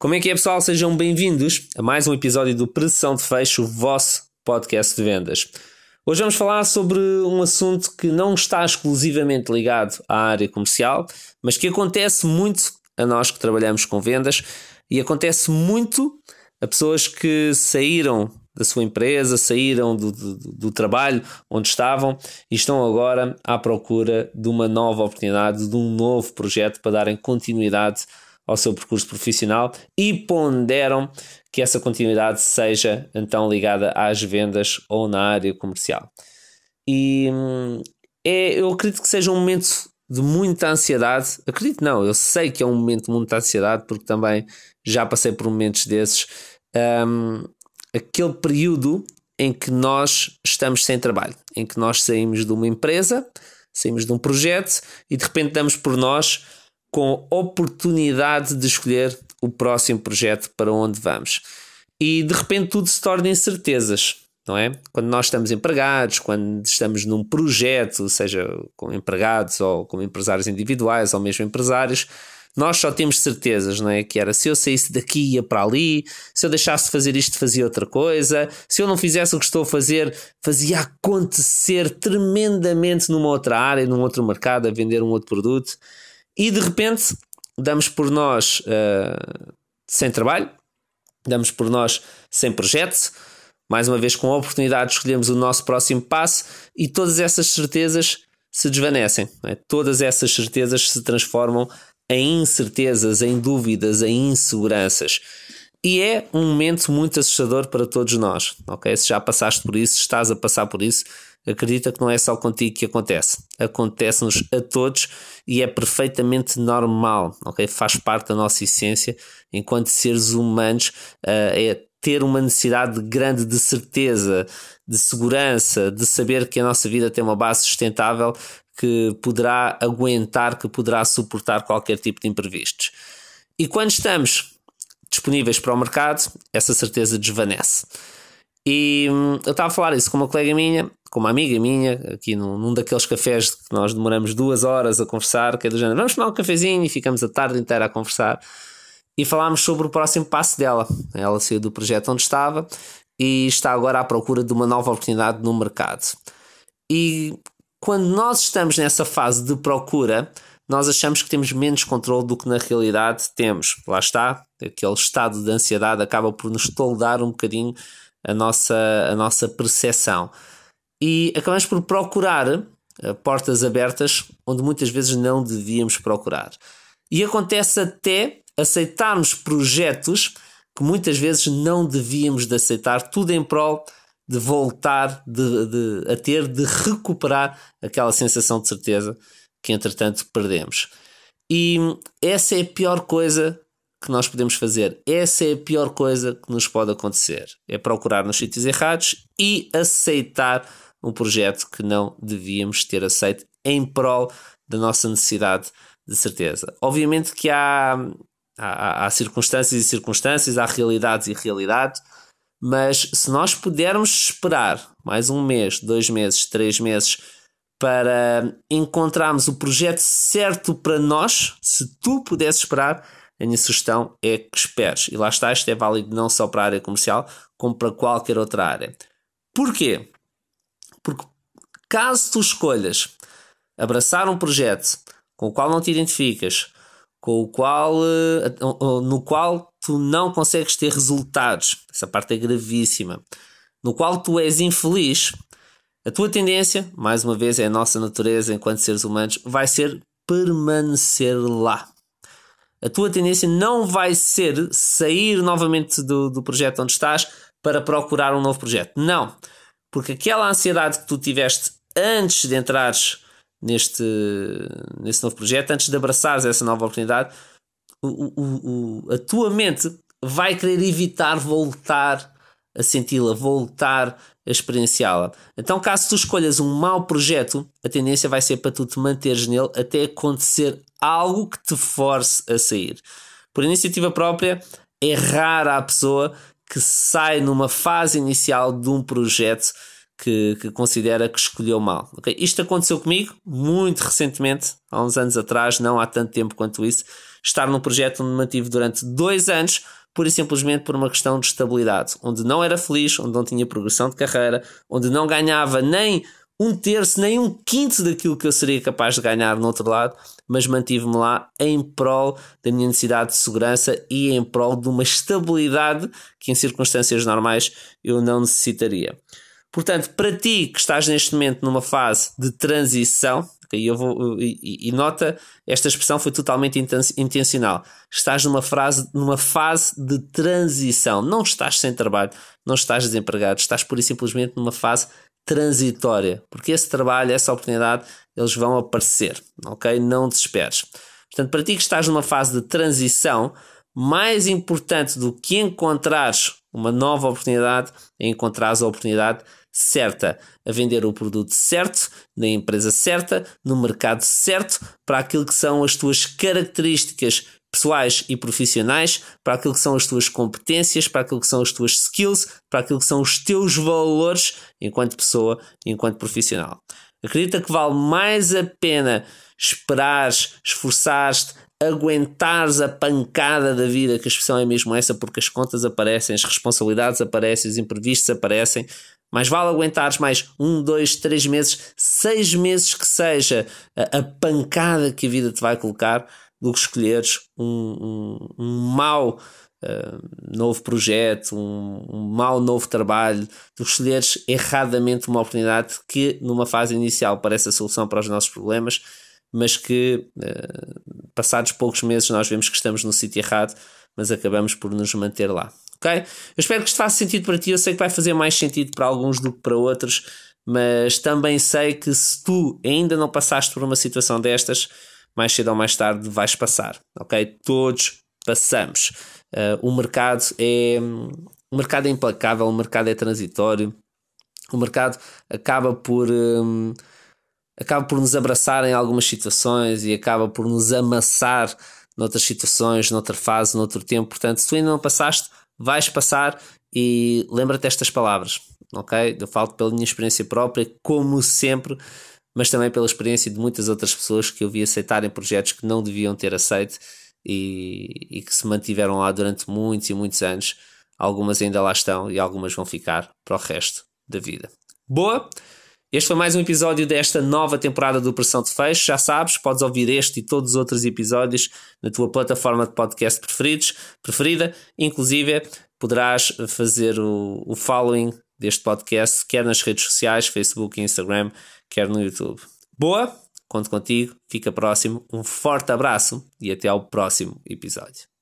Como é que é, pessoal? Sejam bem-vindos a mais um episódio do Pressão de Fecho, o vosso podcast de vendas. Hoje vamos falar sobre um assunto que não está exclusivamente ligado à área comercial, mas que acontece muito a nós que trabalhamos com vendas e acontece muito a pessoas que saíram da sua empresa, saíram do, do, do, trabalho onde estavam e estão agora à procura de uma nova oportunidade, de um novo projeto para darem continuidade ao seu percurso profissional e ponderam que essa continuidade seja então ligada às vendas ou na área comercial. E hum, é, eu acredito que seja um momento de muita ansiedade. Acredito não, eu sei que é um momento de muita ansiedade porque também já passei por momentos desses. Um, aquele período em que nós estamos sem trabalho, em que nós saímos de uma empresa, saímos de um projeto e de repente damos por nós com oportunidade de escolher o próximo projeto para onde vamos. E de repente tudo se torna incertezas, não é? Quando nós estamos empregados, quando estamos num projeto, seja com empregados ou como empresários individuais ou mesmo empresários, nós só temos certezas, não é? Que era se eu saísse daqui ia para ali, se eu deixasse de fazer isto fazia outra coisa, se eu não fizesse o que estou a fazer, fazia acontecer tremendamente numa outra área, num outro mercado, a vender um outro produto. E de repente damos por nós uh, sem trabalho, damos por nós sem projeto, mais uma vez com a oportunidade de escolhermos o nosso próximo passo e todas essas certezas se desvanecem. É? Todas essas certezas se transformam em incertezas, em dúvidas, em inseguranças. E é um momento muito assustador para todos nós, ok? Se já passaste por isso, estás a passar por isso, acredita que não é só contigo que acontece. Acontece-nos a todos e é perfeitamente normal, ok? Faz parte da nossa essência enquanto seres humanos, uh, é ter uma necessidade grande de certeza, de segurança, de saber que a nossa vida tem uma base sustentável que poderá aguentar, que poderá suportar qualquer tipo de imprevistos. E quando estamos disponíveis para o mercado, essa certeza desvanece. E hum, eu estava a falar isso com uma colega minha, com uma amiga minha, aqui num, num, daqueles cafés que nós demoramos duas horas a conversar, que é do género, vamos tomar um cafezinho e ficamos a tarde inteira a conversar. E falámos sobre o próximo passo dela. Ela saiu do projeto onde estava e está agora à procura de uma nova oportunidade no mercado. E quando nós estamos nessa fase de procura, nós achamos que temos menos controle do que na realidade temos. Lá está, aquele estado de ansiedade acaba por nos toldar um bocadinho a nossa, a nossa percepção. E acabamos por procurar uh, portas abertas onde muitas vezes não devíamos procurar. E acontece até aceitarmos projetos que muitas vezes não devíamos de aceitar, tudo em prol de voltar de, de, a ter, de recuperar aquela sensação de certeza que entretanto perdemos. E essa é a pior coisa que nós podemos fazer. Essa é a pior coisa que nos pode acontecer. É procurar nos sítios errados e aceitar um projeto que não devíamos ter aceito em prol da nossa necessidade de certeza. Obviamente que há, há, há circunstâncias e circunstâncias, há realidades e realidades, mas se nós pudermos esperar mais um mês, dois meses, três meses para encontrarmos o projeto certo para nós, se tu pudesses esperar, a minha sugestão é que esperes. E lá está, isto é válido não só para a área comercial, como para qualquer outra área. Porquê? Porque caso tu escolhas abraçar um projeto com o qual não te identificas, com o qual, eh, no qual tu não consegues ter resultados, essa parte é gravíssima, no qual tu és infeliz, a tua tendência, mais uma vez, é a nossa natureza enquanto seres humanos, vai ser permanecer lá a tua tendência não vai ser sair novamente do, do projeto onde estás para procurar um novo projeto. Não. Porque aquela ansiedade que tu tiveste antes de entrares neste, nesse novo projeto, antes de abraçares essa nova oportunidade, o, o, o, a tua mente vai querer evitar voltar a senti-la, voltar a experienciá-la. Então, caso tu escolhas um mau projeto, a tendência vai ser para tu te manteres nele até acontecer algo que te force a sair. Por iniciativa própria, é rara a pessoa que sai numa fase inicial de um projeto que, que considera que escolheu mal. Okay? Isto aconteceu comigo muito recentemente, há uns anos atrás, não há tanto tempo quanto isso. estar num projeto onde mantive durante dois anos, pura e simplesmente por uma questão de estabilidade, onde não era feliz, onde não tinha progressão de carreira, onde não ganhava nem um terço, nem um quinto daquilo que eu seria capaz de ganhar no outro lado, mas mantive-me lá em prol da minha necessidade de segurança e em prol de uma estabilidade que em circunstâncias normais eu não necessitaria. Portanto, para ti que estás neste momento numa fase de transição, okay, eu vou, e, e, nota, esta expressão foi totalmente intencional. Estás numa, frase, numa fase de transição. Não estás sem trabalho, não estás desempregado, estás pura e simplesmente numa fase transitória, porque esse trabalho, essa oportunidade, eles vão aparecer, ok? Não desesperes. Portanto, para ti que estás numa fase de transição, mais importante do que encontrares uma nova oportunidade é encontrares a oportunidade certa, a vender o produto certo, na empresa certa, no mercado certo, para aquilo que são as tuas características pessoais e profissionais, para aquilo que são as tuas competências, para aquilo que são as tuas skills, para aquilo que são os teus valores enquanto pessoa, enquanto profissional. Acredita que vale mais a pena esperares, esforçares-te, aguentares a pancada da vida, que a expressão é mesmo essa, porque as contas aparecem, as responsabilidades aparecem, os imprevistos aparecem. Mais vale aguentares mais um, dois, três meses, seis meses que seja a, a pancada que a vida te vai colocar, do que escolheres um, um, um mau novo projeto, um, um mau novo trabalho, que escolheres erradamente uma oportunidade que numa fase inicial parece a solução para os nossos problemas, mas que uh, passados poucos meses nós vemos que estamos no sítio errado, mas acabamos por nos manter lá. Ok? Eu espero que isto faça sentido para ti. Eu sei que vai fazer mais sentido para alguns do que para outros, mas também sei que se tu ainda não passaste por uma situação destas, mais cedo ou mais tarde vais passar, ok? Todos passamos. Uh, o mercado é o mercado é implacável, o mercado é transitório, o mercado acaba por um, acaba por nos abraçar em algumas situações e acaba por nos amassar noutras situações, noutra fase, noutro tempo. Portanto, se tu ainda não passaste, vais passar e lembra-te estas palavras, ok? Eu falo pela minha experiência própria, como sempre mas também pela experiência de muitas outras pessoas que eu vi aceitarem projetos que não deviam ter aceito e, e que se mantiveram lá durante muitos e muitos anos. Algumas ainda lá estão e algumas vão ficar para o resto da vida. Boa! Este foi mais um episódio desta nova temporada do Pressão de Fecho. Já sabes, podes ouvir este e todos os outros episódios na tua plataforma de podcast preferidos, preferida. Inclusive, poderás fazer o, o following deste podcast, quer nas redes sociais, Facebook e Instagram, quer no YouTube. Boa, conto contigo, fica próximo, um forte abraço e até ao próximo episódio.